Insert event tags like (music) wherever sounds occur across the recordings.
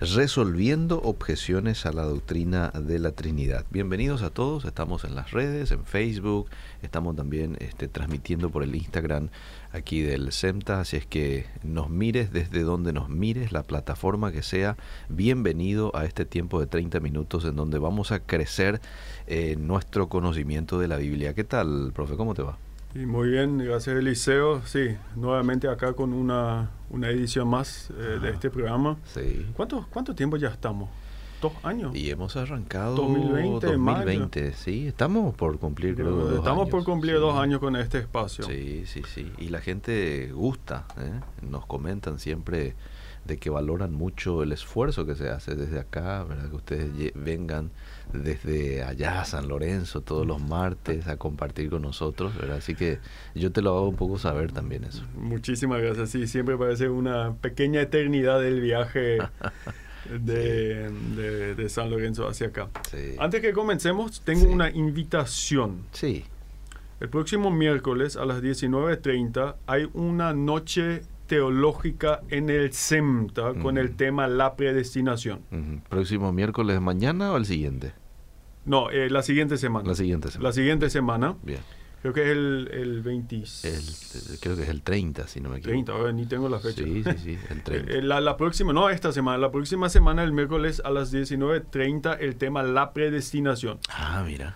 resolviendo objeciones a la doctrina de la Trinidad. Bienvenidos a todos, estamos en las redes, en Facebook, estamos también este, transmitiendo por el Instagram aquí del SEMTA, así es que nos mires desde donde nos mires, la plataforma que sea, bienvenido a este tiempo de 30 minutos en donde vamos a crecer en nuestro conocimiento de la Biblia. ¿Qué tal, profe? ¿Cómo te va? Y muy bien, gracias Eliseo. Sí, nuevamente acá con una, una edición más eh, de este programa. Sí. ¿Cuánto, ¿Cuánto tiempo ya estamos? ¿Dos años? Y hemos arrancado 2020, 2020, sí, estamos por cumplir creo dos Estamos por cumplir sí. dos años con este espacio. Sí, sí, sí. Y la gente gusta, ¿eh? nos comentan siempre de que valoran mucho el esfuerzo que se hace desde acá, ¿verdad? Que ustedes vengan desde allá, San Lorenzo, todos los martes a compartir con nosotros, ¿verdad? Así que yo te lo hago un poco saber también eso. Muchísimas gracias. Sí, siempre parece una pequeña eternidad del viaje (laughs) de, de- de San Lorenzo hacia acá. Sí. Antes que comencemos, tengo Sí. una invitación. Sí. El próximo miércoles a las 19.30 hay una noche teológica en el CEMTA con el tema la predestinación. Ujú. ¿Próximo miércoles mañana o el siguiente? No, eh, la siguiente semana. La siguiente semana. La siguiente semana, Bien. creo que es el, el 20... El- creo que es el 30, si no me equivoco. 30, ahora ni tengo la fecha. Sí, sí, sí, el (laughs) 30. Eh, La, la próxima, no esta semana, la próxima semana, el miércoles a las 19.30, el tema la predestinación. Ah, mira.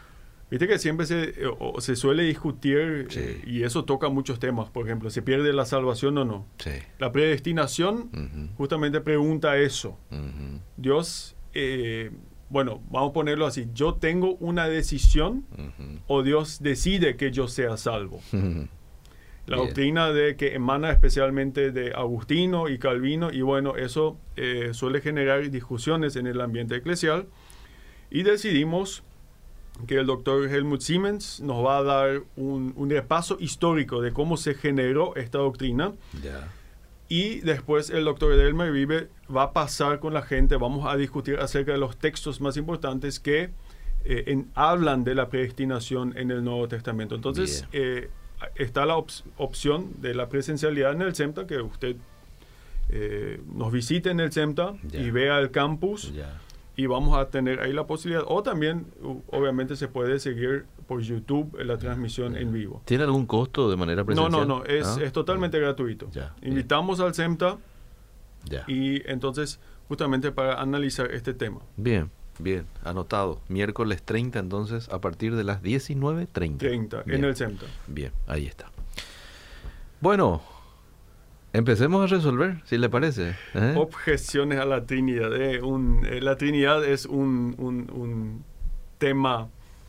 Viste que siempre se, eh, se suele discutir Sí. eh, y eso toca muchos temas. Por ejemplo, ¿se pierde la salvación o no? Sí. La predestinación justamente pregunta eso. Dios, eh, bueno, vamos a ponerlo así, yo tengo una decisión o Dios decide que yo sea salvo. (laughs) La Bien. doctrina de que emana especialmente de Agustino y Calvino y bueno, eso eh, suele generar discusiones en el ambiente eclesial y decidimos que el doctor Helmut Siemens nos va a dar un, un repaso histórico de cómo se generó esta doctrina Ya. Y después el doctor Delmer Vive va a pasar con la gente, vamos a discutir acerca de los textos más importantes que eh, en- hablan de la predestinación en el Nuevo Testamento. Entonces, eh, está la opción de la presencialidad en el CEMTA, que usted eh, nos visite en el CEMTA y vea el campus. Y vamos a tener ahí la posibilidad. O también, obviamente, se puede seguir por YouTube la transmisión en vivo. ¿Tiene algún costo de manera No, presencial? no, no, es, Ah, es totalmente gratuito. Ya, bien. Invitamos al CEMTA Ya. y entonces justamente para analizar este tema. Bien, bien, anotado. Miércoles 30 entonces a partir de las 19.30. 30 Bien. en el CEMTA. Bien, ahí está. Bueno, empecemos a resolver, si le parece. ¿eh? Objeciones a la Trinidad. eh, un- eh, la Trinidad es un, un- un tema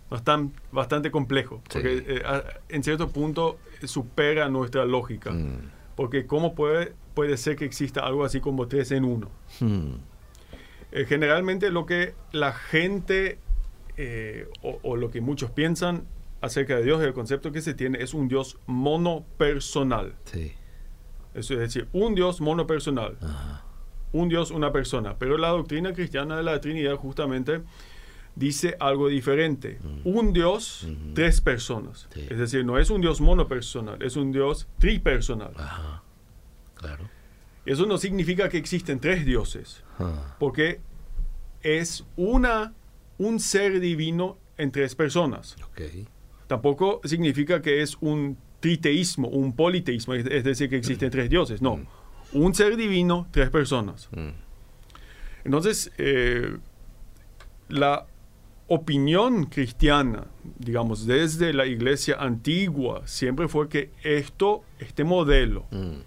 bastante, bastante complejo, Sí. porque a- en cierto punto supera nuestra lógica. Mm, Porque ¿cómo puede, puede ser que exista algo así como tres en uno? hmm, generalmente lo que la gente o, o lo que muchos piensan acerca de Dios, el concepto que se tiene es un Dios monopersonal. Sí. Eso es decir, un Dios monopersonal, Ajá. un Dios, una persona. Pero la doctrina cristiana de la Trinidad justamente dice algo diferente. Un Dios, tres personas. Sí. Es decir, no es un Dios monopersonal, es un Dios tripersonal. Ajá. Claro. Eso no significa que existen tres dioses. Ah, porque es una, un ser divino en tres personas. Tampoco significa que es un triteísmo, un politeísmo, es decir, que existen tres dioses. No, Mm. un ser divino, tres personas. Mm, Entonces, eh, la opinión cristiana, digamos, desde la iglesia antigua, siempre fue que esto, este modelo, mm,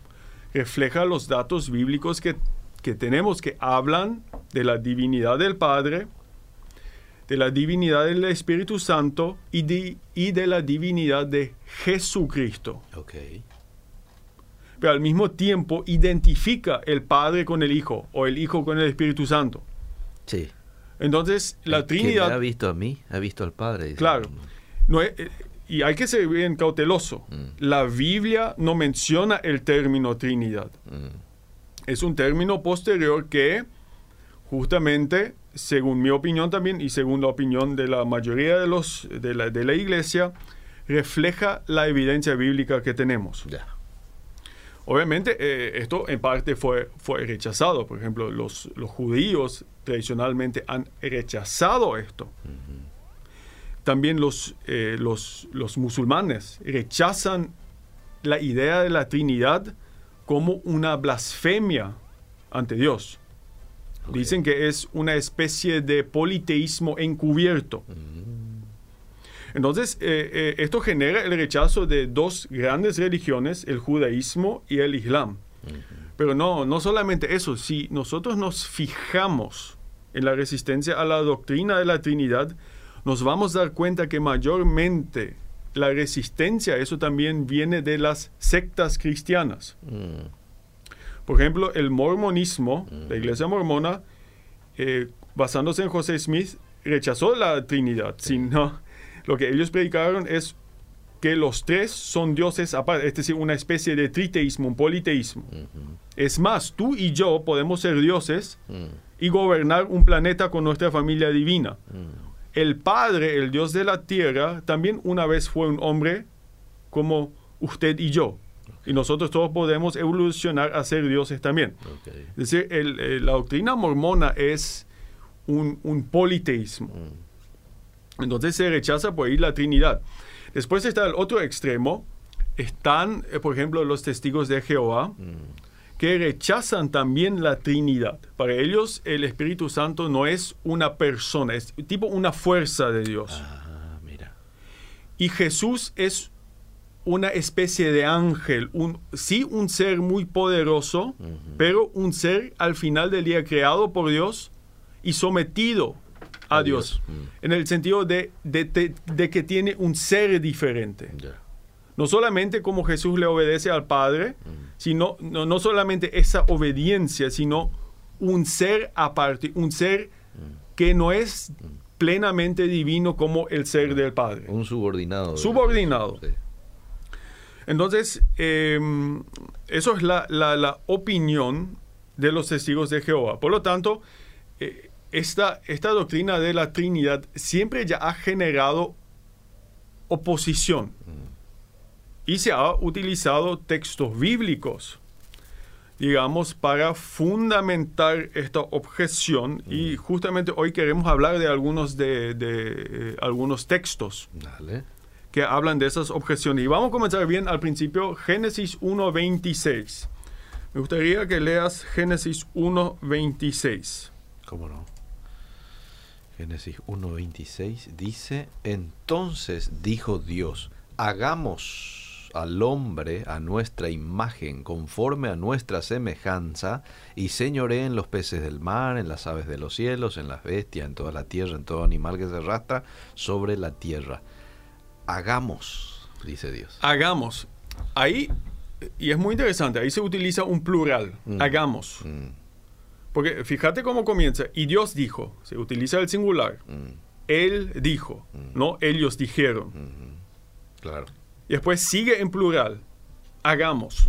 refleja los datos bíblicos que, que tenemos que hablan de la divinidad del Padre, de la divinidad del Espíritu Santo y de, y de la divinidad de Jesucristo. ok. Pero al mismo tiempo identifica el Padre con el Hijo o el Hijo con el Espíritu Santo. Sí. Entonces, la El que me ha Trinidad, visto a mí, ha visto al Padre. claro, no es- eh, y hay que ser bien cauteloso. Mm. La Biblia no menciona el término Trinidad. Mm, es un término posterior que justamente, según mi opinión también y según la opinión de la mayoría de los de la, de la iglesia, refleja la evidencia bíblica que tenemos. ya. Obviamente eh, esto en parte fue, fue rechazado. Por ejemplo, los, los judíos tradicionalmente han rechazado esto. También los, eh, los, los musulmanes rechazan la idea de la Trinidad como una blasfemia ante Dios. Dicen que es una especie de politeísmo encubierto. Entonces, eh, eh, esto genera el rechazo de dos grandes religiones, el judaísmo y el islam. Pero no, no solamente eso, si nosotros nos fijamos en la resistencia a la doctrina de la Trinidad, nos vamos a dar cuenta que mayormente la resistencia a eso también viene de las sectas cristianas. Mm. Por ejemplo, el mormonismo, la iglesia mormona, eh, basándose en José Smith, rechazó la Trinidad, sino lo que ellos predicaron es que los tres son dioses aparte, es decir, una especie de triteísmo, un politeísmo. Es más, tú y yo podemos ser dioses mm. y gobernar un planeta con nuestra familia divina. Mm. El Padre, el Dios de la tierra, también una vez fue un hombre como usted y yo. Y nosotros todos podemos evolucionar a ser dioses también. Es decir, la doctrina mormona es un, politeísmo. Mm. Entonces se rechaza por ahí la Trinidad. Después está el otro extremo. Están, eh, por ejemplo, los testigos de Jehová, mm. que rechazan también la Trinidad. Para ellos el Espíritu Santo no es una persona, es tipo una fuerza de Dios. Ah, mira. Y Jesús es una especie de ángel, un, sí un ser muy poderoso, pero un ser al final del día creado por Dios y sometido a, Dios, mm. en el sentido de, de, que tiene un ser diferente. No solamente como Jesús le obedece al Padre, mm. sino no, no, solamente esa obediencia, sino un ser aparte, un ser mm. que no es plenamente divino como el ser del Padre. Un subordinado. Subordinado. Entonces, em, eso es la, la, opinión de los testigos de Jehová. Por lo tanto, eh, esta, esta doctrina de la Trinidad siempre ya ha generado oposición y se ha utilizado textos bíblicos, digamos, para fundamentar esta objeción y justamente hoy queremos hablar de algunos, de, eh, algunos textos. Que hablan de esas objeciones. Y vamos a comenzar bien al principio, Génesis 1.26. Me gustaría que leas Génesis 1.26. ¿Cómo no? Génesis 1.26 dice, entonces dijo Dios, hagamos al hombre a nuestra imagen, conforme a nuestra semejanza, y señoré en los peces del mar, en las aves de los cielos, en las bestias, en toda la tierra, en todo animal que se arrastra sobre la tierra. Hagamos, dice Dios. Hagamos. Ahí, y es muy interesante, ahí se utiliza un plural, mm. hagamos. Mm. Porque fíjate cómo comienza. Y Dios dijo, se utiliza el singular. Mm. Él dijo, no ellos dijeron. Mm-hmm. Claro. Y después sigue en plural. Hagamos.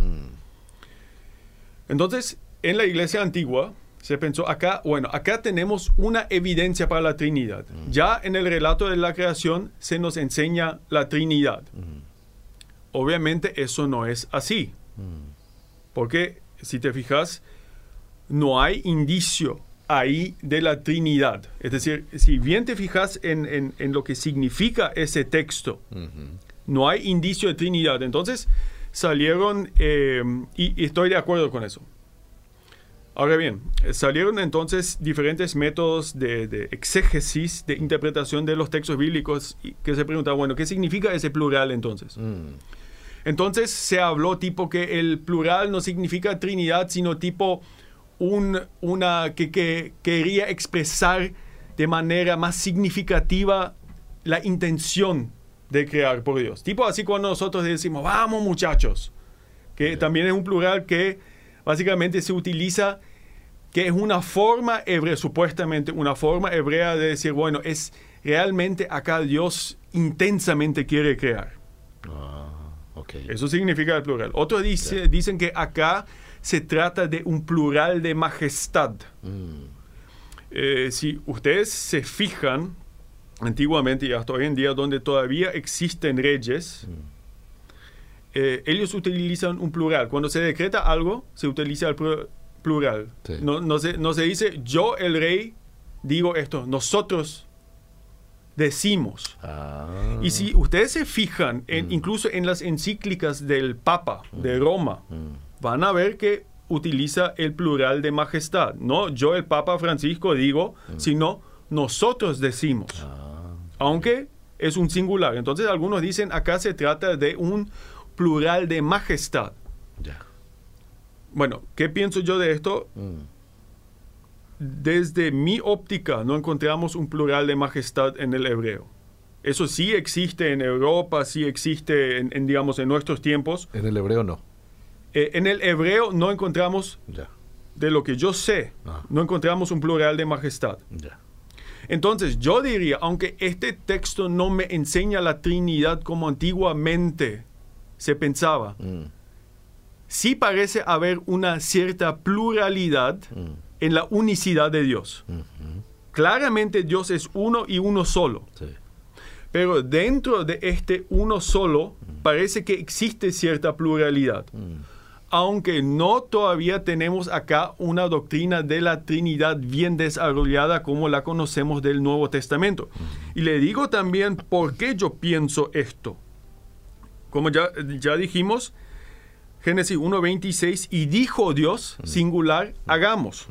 Entonces, en la iglesia antigua se pensó acá, bueno, acá tenemos una evidencia para la Trinidad. Ya en el relato de la creación se nos enseña la Trinidad. Obviamente eso no es así. Porque si te fijas, no hay indicio ahí de la Trinidad. Es decir, si bien te fijas en, lo que significa ese texto, no hay indicio de Trinidad. Entonces salieron, eh, y, estoy de acuerdo con eso. Ahora bien, salieron entonces diferentes métodos de, exégesis, de interpretación de los textos bíblicos, que se preguntaban, bueno, ¿qué significa ese plural entonces? Mm. Entonces se habló tipo que el plural no significa Trinidad, sino tipo una que, quería expresar de manera más significativa la intención de crear por Dios. Tipo así cuando nosotros decimos, vamos muchachos, que también es un plural que básicamente se utiliza, que es una forma hebrea, supuestamente una forma hebrea de decir, bueno, es realmente acá Dios intensamente quiere crear. Ah, Eso significa el plural. Otros dicen que acá se trata de un plural de majestad. Mm. Eh, si ustedes se fijan, antiguamente y hasta hoy en día, donde todavía existen reyes, mm. eh, ellos utilizan un plural. Cuando se decreta algo, se utiliza el plu- plural. Sí. No, no se, no se dice yo, el rey, digo esto. Nosotros decimos. Ah. Y si ustedes se fijan, en- incluso en las encíclicas del Papa de Roma, Mm. van a ver que utiliza el plural de majestad. No yo, el Papa Francisco, digo, sino nosotros decimos. Ah. Aunque es un singular. Entonces algunos dicen acá se trata de un plural de majestad. Bueno, ¿qué pienso yo de esto? Mm. Desde mi óptica no encontramos un plural de majestad en el hebreo. Eso sí existe en Europa, sí existe en, en, digamos, en nuestros tiempos. En el hebreo no. Eh, en el hebreo no encontramos, Ya. de lo que yo sé, Ah. no encontramos un plural de majestad. Ya. Entonces yo diría, aunque este texto no me enseña la Trinidad como antiguamente se pensaba, Mm. Sí parece haber una cierta pluralidad Mm. en la unicidad de Dios. Claramente Dios es uno y uno solo, Sí. pero dentro de este uno solo parece que existe cierta pluralidad, Mm. aunque no todavía tenemos acá una doctrina de la Trinidad bien desarrollada como la conocemos del Nuevo Testamento. Y le digo también por qué yo pienso esto. Como ya, ya dijimos, Génesis 1.26, y dijo Dios, singular, hagamos.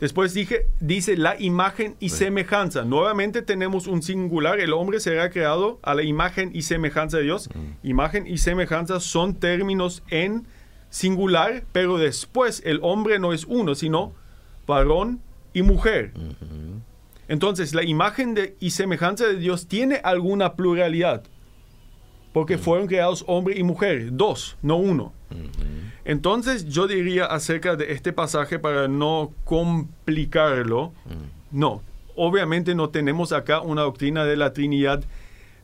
Después dije, dice la imagen y semejanza. Nuevamente tenemos un singular. El hombre será creado a la imagen y semejanza de Dios. Imagen y semejanza son términos en singular, pero después el hombre no es uno, sino varón y mujer. Entonces, la imagen de- y semejanza de Dios tiene alguna pluralidad. Porque fueron creados hombre y mujer, dos, no uno. Entonces, yo diría acerca de este pasaje para no complicarlo, no, obviamente no tenemos acá una doctrina de la Trinidad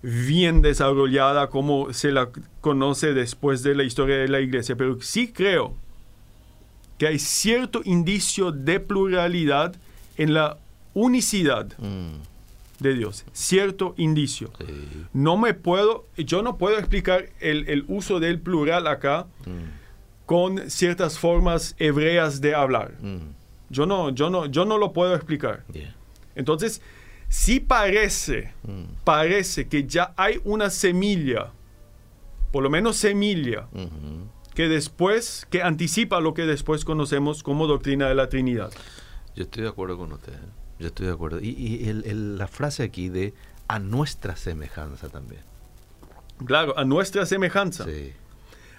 bien desarrollada como se la conoce después de la historia de la iglesia, pero sí creo que hay cierto indicio de pluralidad en la unicidad Mm. De Dios, cierto indicio. Sí. No me puedo, yo no puedo explicar el, el uso del plural acá Mm. con ciertas formas hebreas de hablar. Mm. Yo no, yo no, yo no lo puedo explicar. Yeah. Entonces, sí parece, Mm. parece que ya hay una semilla, por lo menos semilla, Ujú. que después, que anticipa lo que después conocemos como doctrina de la Trinidad. Yo estoy de acuerdo con usted. ¿eh? Yo estoy de acuerdo. Y, y el- el- la frase aquí de a nuestra semejanza también. Claro, a nuestra semejanza. Sí.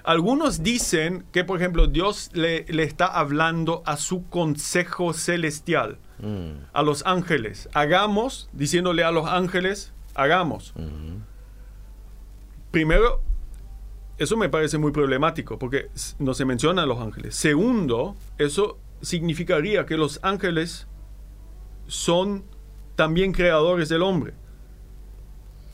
Algunos dicen que, por ejemplo, Dios le, le está hablando a su consejo celestial, Mm. a los ángeles. Hagamos, diciéndole a los ángeles, hagamos. Ujú. Primero, eso me parece muy problemático porque no se mencionan los ángeles. Segundo, eso significaría que los ángeles son también creadores del hombre.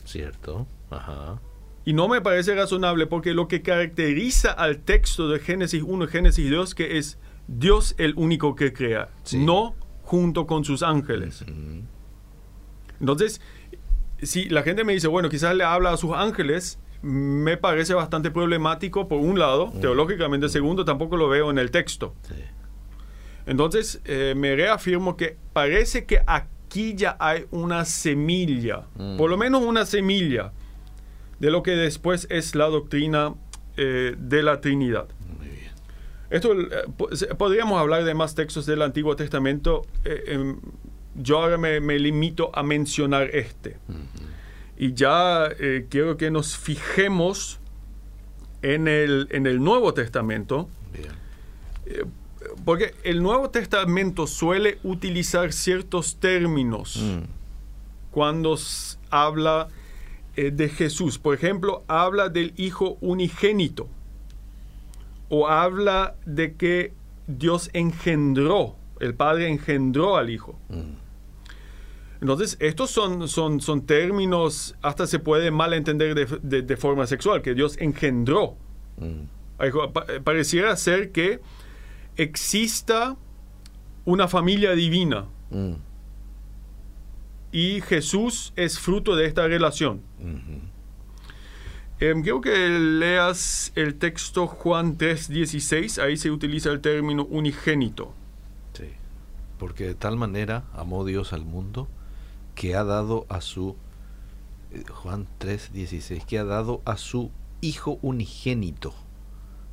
Cierto. Ajá. Y no me parece razonable porque lo que caracteriza al texto de Génesis 1 y Génesis 2 que es Dios el único que crea, Sí. no junto con sus ángeles. Entonces, si la gente me dice, bueno, quizás le habla a sus ángeles, me parece bastante problemático por un lado, teológicamente, segundo, tampoco lo veo en el texto. Sí. Entonces, eh, me reafirmo que parece que aquí ya hay una semilla, Mm. por lo menos una semilla, de lo que después es la doctrina eh, de la Trinidad. Muy bien. Esto eh, podríamos hablar de más textos del Antiguo Testamento. em, yo ahora me, me limito a mencionar este. Y ya quiero que nos fijemos en el, en el Nuevo Testamento. Bien. Porque el Nuevo Testamento suele utilizar ciertos términos Mm. cuando habla eh, de Jesús. Por ejemplo, habla del Hijo unigénito. O habla de que Dios engendró, el Padre engendró al Hijo. Mm. Entonces, estos son, son, son términos, hasta se puede malentender de, de- de forma sexual, que Dios engendró. Mm. Pa- Pareciera ser que exista una familia divina Mm. y Jesús es fruto de esta relación. Em, quiero que leas el texto Juan 3:16, ahí se utiliza el término unigénito. Sí. Porque de tal manera amó Dios al mundo que ha dado a su eh, Juan 3:16, que ha dado a su hijo unigénito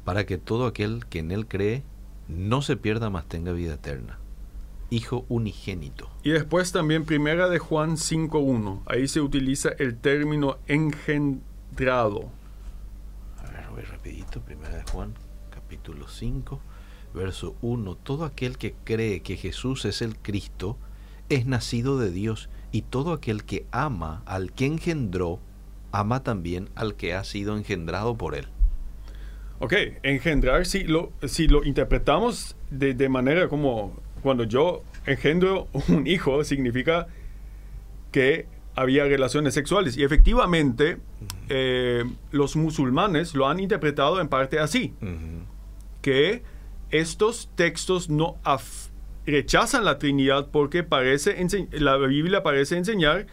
para que todo aquel que en él cree no se pierda, más tenga vida eterna. Hijo unigénito. Y después también primera de Juan 5.1. Ahí se utiliza el término engendrado. A ver, voy rapidito. Primera de Juan, capítulo 5, verso 1. Todo aquel que cree que Jesús es el Cristo es nacido de Dios y todo aquel que ama al que engendró, ama también al que ha sido engendrado por él. Ok, engendrar, si lo, si lo interpretamos de, de manera como cuando yo engendro un hijo, significa que había relaciones sexuales. Y efectivamente, eh, los musulmanes lo han interpretado en parte así, que estos textos no rechazan la Trinidad porque parece la Biblia parece enseñar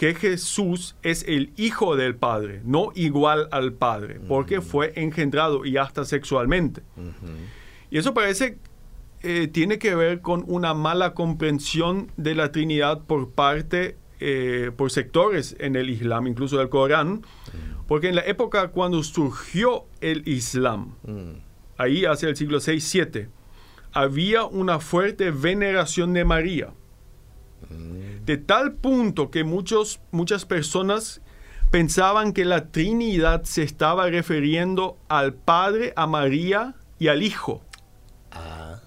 que Jesús es el hijo del Padre, no igual al Padre, porque fue engendrado y hasta sexualmente. Y eso parece, eh, tiene que ver con una mala comprensión de la Trinidad por parte, eh, por sectores en el Islam, incluso del Corán, porque en la época cuando surgió el Islam, ahí hacia el siglo 6-7, había una fuerte veneración de María de tal punto que muchos, muchas personas pensaban que la Trinidad se estaba refiriendo al Padre, a María y al Hijo. Ah,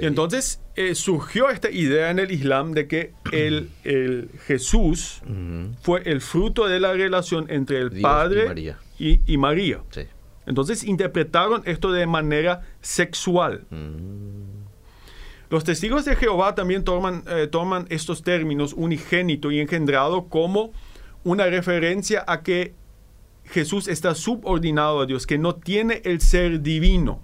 y entonces eh, surgió esta idea en el Islam de que el, Jesús fue el fruto de la relación entre el Padre y María. Entonces interpretaron esto de manera sexual. Mm. Los testigos de Jehová también toman, eh, toman estos términos unigénito y engendrado como una referencia a que Jesús está subordinado a Dios, que no tiene el ser divino.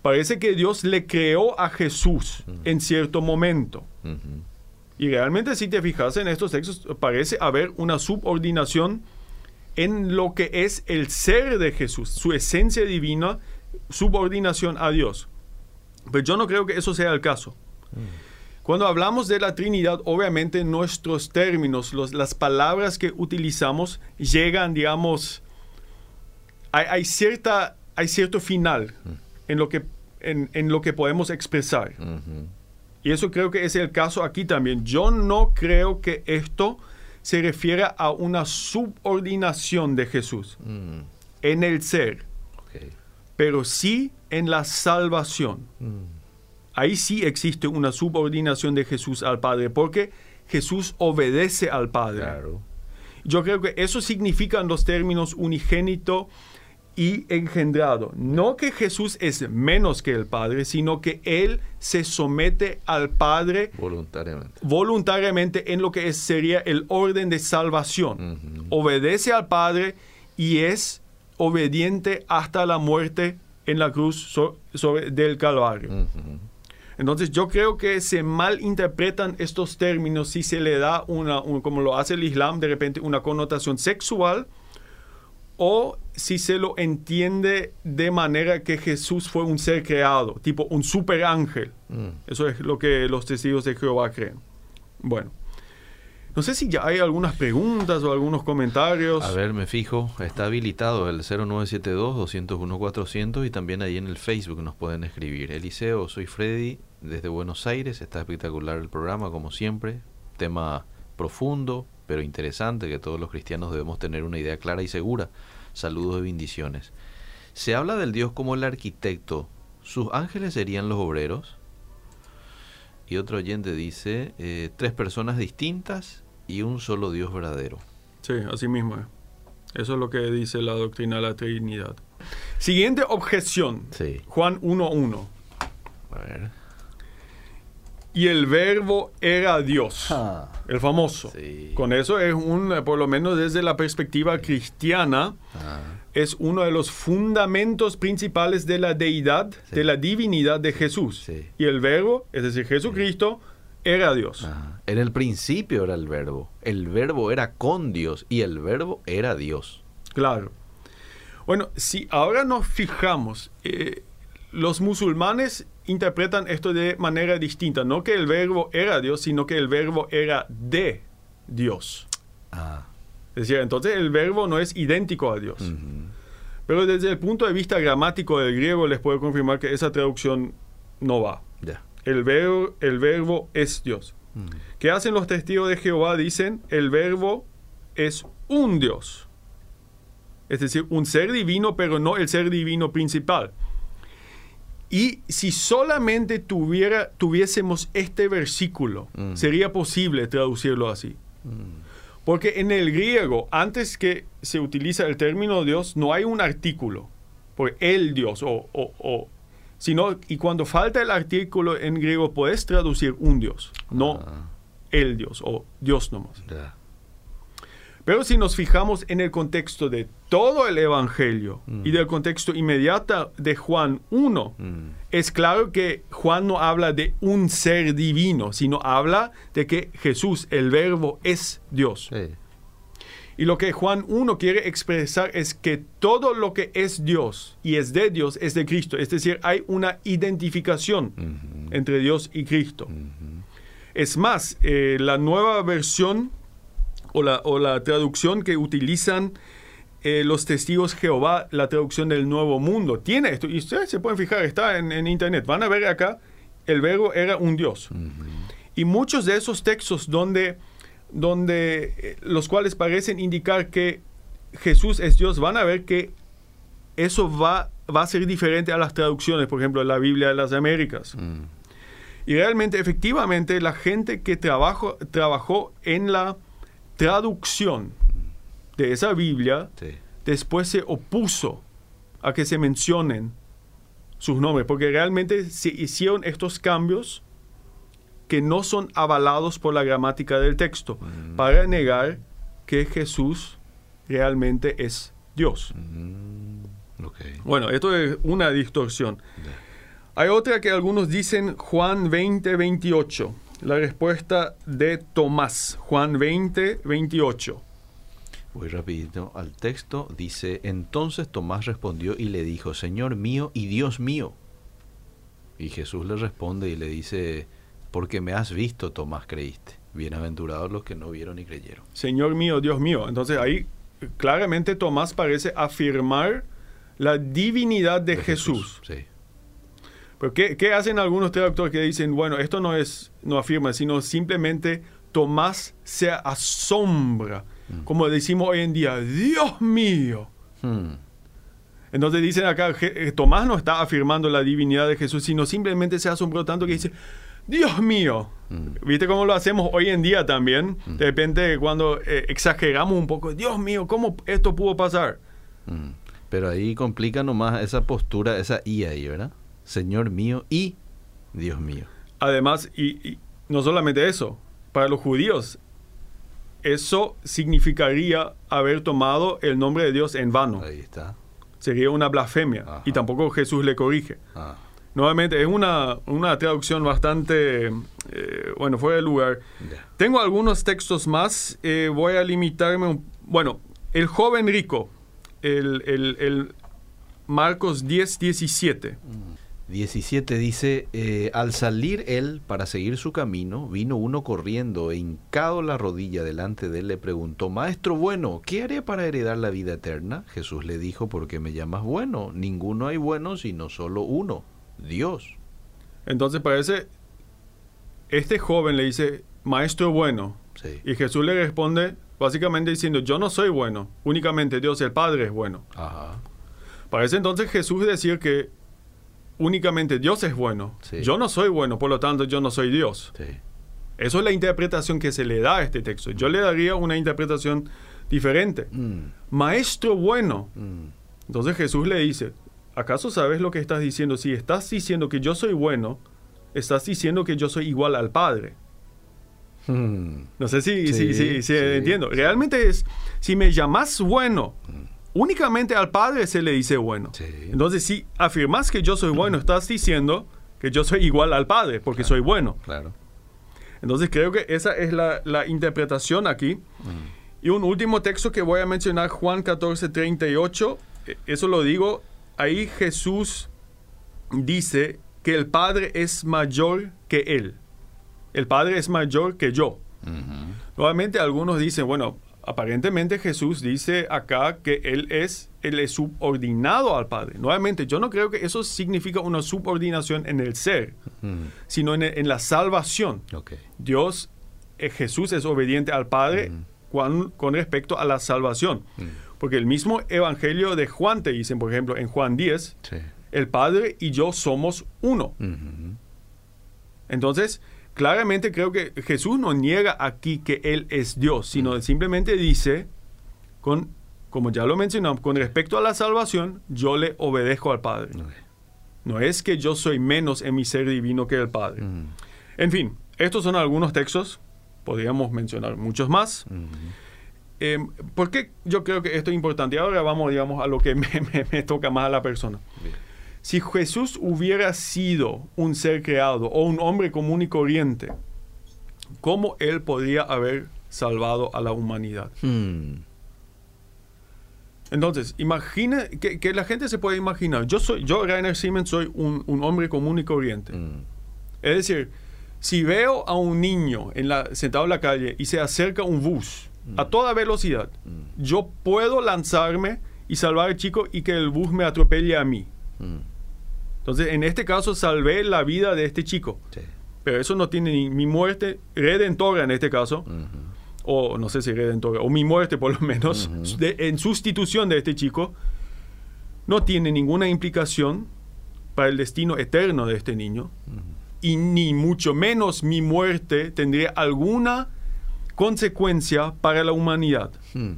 Parece que Dios le creó a Jesús en cierto momento. Y realmente si te fijas en estos textos, parece haber una subordinación en lo que es el ser de Jesús, su esencia divina, subordinación a Dios. Pero yo no creo que eso sea el caso. Cuando hablamos de la Trinidad, obviamente nuestros términos, las palabras que utilizamos llegan, digamos, hay, cierta, hay cierto final en, lo que, en, lo que podemos expresar. Y eso creo que es el caso aquí también. Yo no creo que esto se refiera a una subordinación de Jesús en el ser pero sí en la salvación. Mm. Ahí sí existe una subordinación de Jesús al Padre, porque Jesús obedece al Padre. Yo creo que eso significan los términos unigénito y engendrado. No que Jesús es menos que el Padre, sino que Él se somete al Padre voluntariamente, voluntariamente en lo que sería el orden de salvación. Obedece al Padre y es obediente hasta la muerte en la cruz sobre, del Calvario. Entonces yo creo que se malinterpretan estos términos si se le da una, como lo hace el Islam, de repente una connotación sexual o si se lo entiende de manera que Jesús fue un ser creado, tipo un super ángel. Mm. Eso es lo que los testigos de Jehová creen. Bueno. No sé si ya hay algunas preguntas o algunos comentarios. A ver, me fijo, está habilitado el 0972-201-400 y también ahí en el Facebook nos pueden escribir. Eliseo, soy Freddy desde Buenos Aires, está espectacular el programa como siempre, tema profundo pero interesante que todos los cristianos debemos tener una idea clara y segura. Saludos y bendiciones. Se habla del Dios como el arquitecto, ¿sus ángeles serían los obreros? Y otro oyente dice, eh, tres personas distintas y un solo Dios verdadero. Sí, así mismo es. Eso es lo que dice la doctrina de la Trinidad. Siguiente objeción. Sí. Juan 1.1. A ver. Y el verbo era Dios. Ah. el famoso. Sí. Con eso es un, por lo menos desde la perspectiva cristiana, ah. es uno de los fundamentos principales de la deidad, de la divinidad de Jesús. Y el verbo, es decir, Jesucristo, era Dios. Ajá. En el principio era el verbo. El verbo era con Dios y el verbo era Dios. Claro. Bueno, si ahora nos fijamos, eh, los musulmanes interpretan esto de manera distinta. No que el verbo era Dios, sino que el verbo era de Dios. Ah. Es decir, entonces el verbo no es idéntico a Dios. Pero desde el punto de vista gramático del griego les puedo confirmar que esa traducción no va. Ya. El verbo, el verbo es Dios. Mm. ¿Qué hacen los testigos de Jehová? Dicen, el verbo es un Dios. Es decir, un ser divino, pero no el ser divino principal. Y si solamente tuviera, tuviésemos este versículo, Mm. sería posible traducirlo así. Porque en el griego, antes que se utiliza el término Dios, no hay un artículo. Por el Dios o, o- o- sino, y cuando falta el artículo en griego, puedes traducir un Dios, no Ah, el Dios o Dios nomás. Pero si nos fijamos en el contexto de todo el Evangelio Mm. y del contexto inmediato de Juan 1, Mm. es claro que Juan no habla de un ser divino, sino habla de que Jesús, el verbo, es Dios. Sí. Y lo que Juan 1 quiere expresar es que todo lo que es Dios y es de Dios es de Cristo. Es decir, hay una identificación entre Dios y Cristo. Es más, eh, la nueva versión o la, o la traducción que utilizan eh, los testigos Jehová, la traducción del Nuevo Mundo, tiene esto. Y ustedes se pueden fijar, está en, en internet. Van a ver acá, el verbo era un Dios. Ujú. Y muchos de esos textos donde, donde eh, los cuales parecen indicar que Jesús es Dios, van a ver que eso va, va a ser diferente a las traducciones, por ejemplo, la Biblia de las Américas. Mm. Y realmente, efectivamente, la gente que trabajó, trabajó en la traducción de esa Biblia, Sí. después se opuso a que se mencionen sus nombres, porque realmente se hicieron estos cambios que no son avalados por la gramática del texto, Mm. para negar que Jesús realmente es Dios. Mm. Bueno, esto es una distorsión. Hay otra que algunos dicen Juan 20, 28. La respuesta de Tomás, Juan 20, 28. Voy rapidito al texto. Dice, entonces Tomás respondió y le dijo, Señor mío y Dios mío. Y Jesús le responde y le dice, porque me has visto, Tomás, creíste. Bienaventurados los que no vieron y creyeron. Señor mío, Dios mío. Entonces ahí claramente Tomás parece afirmar la divinidad de, Jesús. Sí. Pero ¿qué, qué hacen algunos traductores que dicen, bueno, esto no es, no afirma, sino simplemente Tomás se asombra, como decimos hoy en día, Dios mío. Hmm. Entonces dicen acá, eh, Tomás no está afirmando la divinidad de Jesús, sino simplemente se asombró tanto que dice, Dios mío. Mm. ¿Viste cómo lo hacemos hoy en día también? De repente cuando eh, exageramos un poco, Dios mío, ¿cómo esto pudo pasar? Mm. Pero ahí complica nomás esa postura, esa I ahí, ¿verdad? Señor mío y Dios mío. Además, y, y no solamente eso, para los judíos, eso significaría haber tomado el nombre de Dios en vano. Ahí está. Sería una blasfemia. Ajá. Y tampoco Jesús le corrige. Ah, Nuevamente, es una, una traducción bastante, eh, bueno, fuera de lugar. Tengo algunos textos más. eh, voy a limitarme. un- bueno, el joven rico, el, el- el Marcos 10, 17. 17 dice, eh, al salir él para seguir su camino, vino uno corriendo e hincado la rodilla delante de él le preguntó, Maestro bueno, ¿qué haré para heredar la vida eterna? Jesús le dijo, ¿por qué me llamas bueno? Ninguno hay bueno sino solo uno, Dios. Entonces parece, este joven le dice, maestro bueno. Sí. Y Jesús le responde básicamente diciendo, yo no soy bueno, únicamente Dios el Padre es bueno. Ajá. Parece entonces Jesús decir que únicamente Dios es bueno. Sí. Yo no soy bueno, por lo tanto yo no soy Dios. Sí. Eso es la interpretación que se le da a este texto. Yo le daría una interpretación diferente. Mm, Maestro bueno. mm, Entonces Jesús le dice, ¿acaso sabes lo que estás diciendo? Si estás diciendo que yo soy bueno, estás diciendo que yo soy igual al Padre. mm. No sé si, Sí, si, si- si sí, entiendo. sí. Realmente es, si me llamas bueno, únicamente al Padre se le dice bueno. Entonces, si afirmas que yo soy bueno, estás diciendo que yo soy igual al Padre, porque soy bueno. Claro. Entonces creo que esa es la, la interpretación aquí. Y un último texto que voy a mencionar, Juan 14, 38. Eh, Eso lo digo, ahí Jesús dice que el Padre es mayor que Él. El Padre es mayor que yo. Nuevamente algunos dicen, bueno, aparentemente Jesús dice acá que Él es, él es subordinado al Padre. Nuevamente, yo no creo que eso significa una subordinación en el ser, sino en, en la salvación. Dios, eh, Jesús es obediente al Padre con respecto a la salvación. Porque el mismo Evangelio de Juan te dicen, por ejemplo, en Juan 10, Sí. el Padre y yo somos uno. Entonces, claramente creo que Jesús no niega aquí que Él es Dios, sino simplemente dice, con, como ya lo mencionamos, con respecto a la salvación, yo le obedezco al Padre. No es que yo soy menos en mi ser divino que el Padre. En fin, estos son algunos textos, podríamos mencionar muchos más. Eh, ¿Por qué yo creo que esto es importante? Ahora vamos, digamos, a lo que (laughs) me, me- me toca más a la persona. Bien. Si Jesús hubiera sido un ser creado o un hombre común y corriente, ¿cómo él podría haber salvado a la humanidad? Mm. Entonces, imagina que, que la gente se puede imaginar. Yo soy, yo, Rainer Siemens, soy un, un hombre común y corriente. Mm. Es decir, si veo a un niño en la, sentado en la calle y se acerca un bus a toda velocidad, Mm. yo puedo lanzarme y salvar al chico y que el bus me atropelle a mí. Mm. Entonces, en este caso, salvé la vida de este chico. Sí. Pero eso no tiene ni mi muerte redentora en este caso, o no sé si redentora, o mi muerte por lo menos, (laughs) de- en sustitución de este chico, no tiene ninguna implicación para el destino eterno de este niño, y ni mucho menos mi muerte tendría alguna consecuencia para la humanidad, Mm.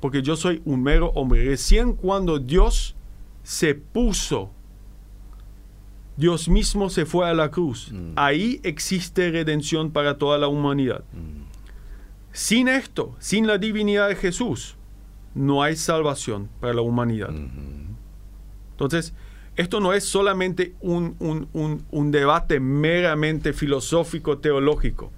porque yo soy un mero hombre. Recién cuando Dios se puso, Dios mismo se fue a la cruz, Mm. ahí existe redención para toda la humanidad. Mm. Sin esto, sin la divinidad de Jesús, no hay salvación para la humanidad. Entonces, esto no es solamente un, un- un- un debate meramente filosófico, teológico.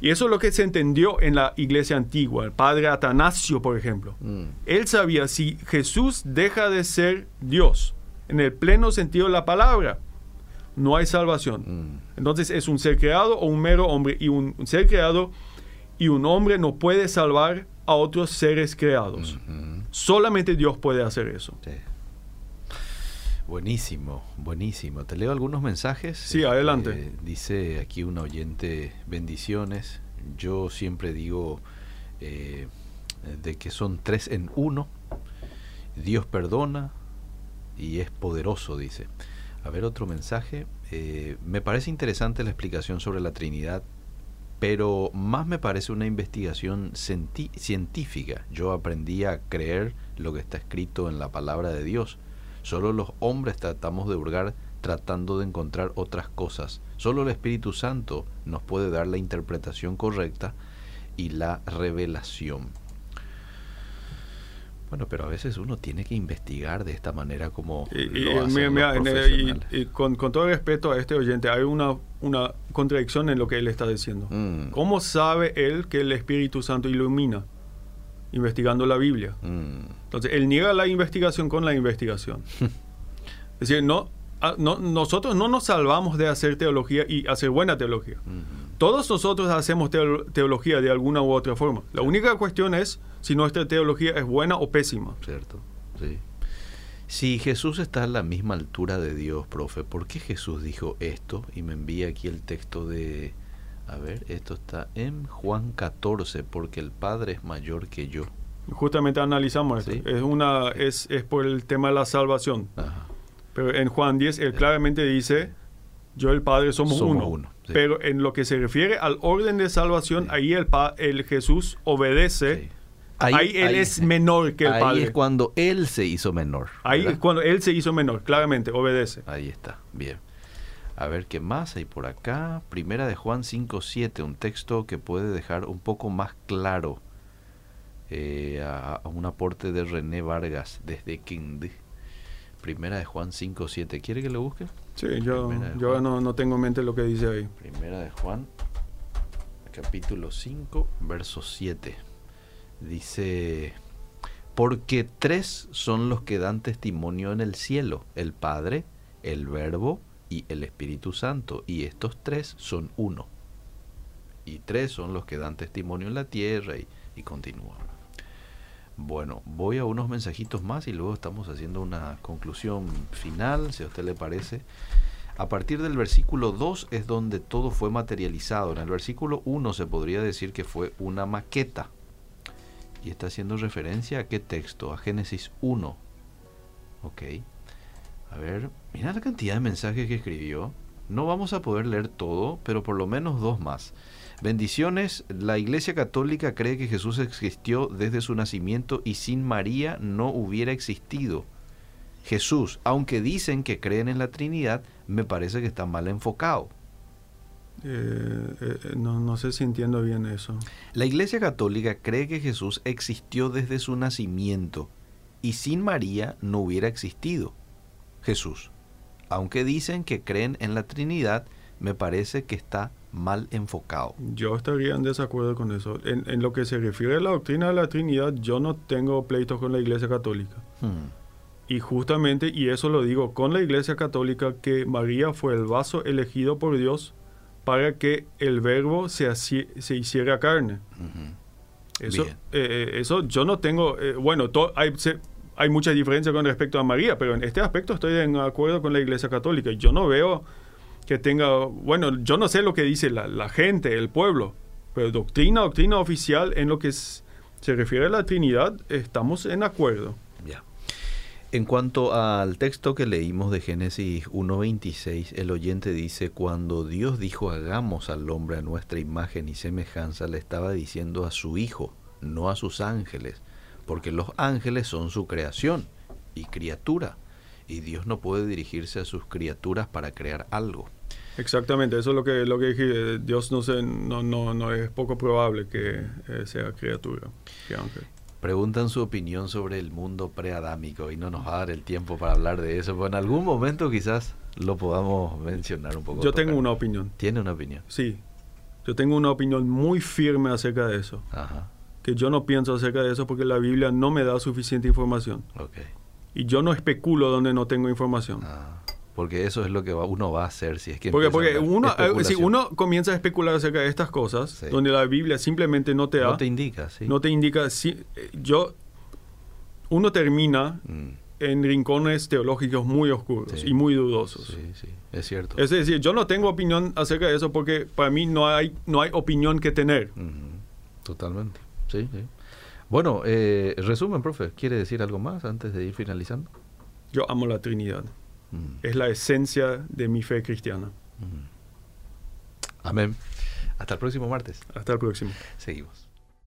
Y eso es lo que se entendió en la iglesia antigua. El padre Atanasio, por ejemplo. Mm. Él sabía si Jesús deja de ser Dios, en el pleno sentido de la palabra, no hay salvación. Mm. Entonces es un ser creado o un mero hombre. Y un, un ser creado y un hombre no puede salvar a otros seres creados. Solamente Dios puede hacer eso. Sí. Buenísimo, buenísimo. Te leo algunos mensajes. Sí, adelante. Eh, dice aquí un oyente, bendiciones. Yo siempre digo eh, de que son tres en uno. Dios perdona y es poderoso, dice. A ver, otro mensaje. Eh, me parece interesante la explicación sobre la Trinidad, pero más me parece una investigación científica. Yo aprendí a creer lo que está escrito en la palabra de Dios. Solo los hombres tratamos de hurgar tratando de encontrar otras cosas. Solo el Espíritu Santo nos puede dar la interpretación correcta y la revelación. Bueno, pero a veces uno tiene que investigar de esta manera como Y, lo hacen mira, los profesionales. y- y con, con todo respeto a este oyente, hay una, una contradicción en lo que él está diciendo. Mm, ¿Cómo sabe él que el Espíritu Santo ilumina? Investigando la Biblia. mm, Entonces, él niega la investigación con la investigación. (laughs) es decir, no, ah, no, nosotros no nos salvamos de hacer teología y hacer buena teología. mm, Todos nosotros hacemos teo- teología de alguna u otra forma. La única cuestión es si nuestra teología es buena o pésima. ¿Cierto? Sí. Si Jesús está a la misma altura de Dios, profe, ¿por qué Jesús dijo esto? Y me envía aquí el texto de... A ver, esto está en Juan 14, porque el Padre es mayor que yo. Justamente analizamos esto. Es, una, es, es por el tema de la salvación. Ajá. Pero en Juan 10, él claramente dice, yo y el Padre somos, Somos uno. uno, sí. Pero en lo que se refiere al orden de salvación, ahí el, pa- el Jesús obedece. Ahí, él es menor que el ahí Padre. es cuando Él se hizo menor. Ahí es cuando él se hizo menor, claramente, obedece. Ahí está, bien. A ver qué más hay por acá. Primera de Juan 5.7, un texto que puede dejar un poco más claro eh, a, a un aporte de René Vargas desde Quindí. Primera de Juan 5.7. ¿Quiere que lo busque? Sí, yo, yo no, no tengo en mente lo que dice ahí. Primera de Juan capítulo 5, verso 7. Dice, porque tres son los que dan testimonio en el cielo, el Padre, el Verbo y el Espíritu Santo, y estos tres son uno. Y tres son los que dan testimonio en la tierra y, y continúa. Bueno, voy a unos mensajitos más y luego estamos haciendo una conclusión final, si a usted le parece. A partir del versículo 2 es donde todo fue materializado. En el versículo 1 se podría decir que fue una maqueta. Y está haciendo referencia a qué texto? A Génesis 1. Ok. A ver, mira la cantidad de mensajes que escribió. No vamos a poder leer todo, pero por lo menos dos más. Bendiciones, la Iglesia Católica cree que Jesús existió desde su nacimiento y sin María no hubiera existido. Jesús, aunque dicen que creen en la Trinidad, me parece que está mal enfocado. Eh, eh, no, no sé si entiendo bien eso. La Iglesia Católica cree que Jesús existió desde su nacimiento y sin María no hubiera existido Jesús. Aunque dicen que creen en la Trinidad, me parece que está mal enfocado. Yo estaría en desacuerdo con eso. En, en lo que se refiere a la doctrina de la Trinidad, yo no tengo pleitos con la Iglesia Católica. Hmm. Y justamente, y eso lo digo con la Iglesia Católica, que María fue el vaso elegido por Dios para que el verbo se, haci- se hiciera carne. Eso, eh, eh, eso yo no tengo, eh, bueno, hay, se- hay mucha diferencia con respecto a María, pero en este aspecto estoy en acuerdo con la Iglesia Católica. Yo no veo que tenga, bueno, yo no sé lo que dice la, gente, el pueblo, pero doctrina, doctrina oficial en lo que se refiere a la Trinidad, estamos en acuerdo. Ya. En cuanto al texto que leímos de Génesis 1.26, el oyente dice, cuando Dios dijo hagamos al hombre a nuestra imagen y semejanza, le estaba diciendo a su Hijo, no a sus ángeles, porque los ángeles son su creación y criatura, y Dios no puede dirigirse a sus criaturas para crear algo. Exactamente, eso es lo que, lo que dije. eh, Dios no, se, no, no, no es poco probable que eh, sea criatura, que ángel. Preguntan su opinión sobre el mundo preadámico y no nos va a dar el tiempo para hablar de eso, pero en algún momento quizás lo podamos mencionar un poco. Yo tengo una opinión. Tiene una opinión. Sí, yo tengo una opinión muy firme acerca de eso. Ajá, Que yo no pienso acerca de eso porque la Biblia no me da suficiente información. ok. Y yo no especulo donde no tengo información. Ah, porque eso es lo que va- uno va a hacer si es que Porque, porque uno, si uno comienza a especular acerca de estas cosas, Sí. donde la Biblia simplemente no te da, no te indica, sí. no te indica, si, yo, uno termina Mm, en rincones teológicos muy oscuros Sí. y muy dudosos. sí, sí, es cierto. Es decir, yo no tengo opinión acerca de eso porque para mí no hay, no hay opinión que tener. Ujú, Totalmente, sí, sí. Bueno, eh, resumen, profe, ¿quiere decir algo más antes de ir finalizando? Yo amo la Trinidad. Mm, Es la esencia de mi fe cristiana. mm. Amén. Hasta el próximo martes. Hasta el próximo. Seguimos.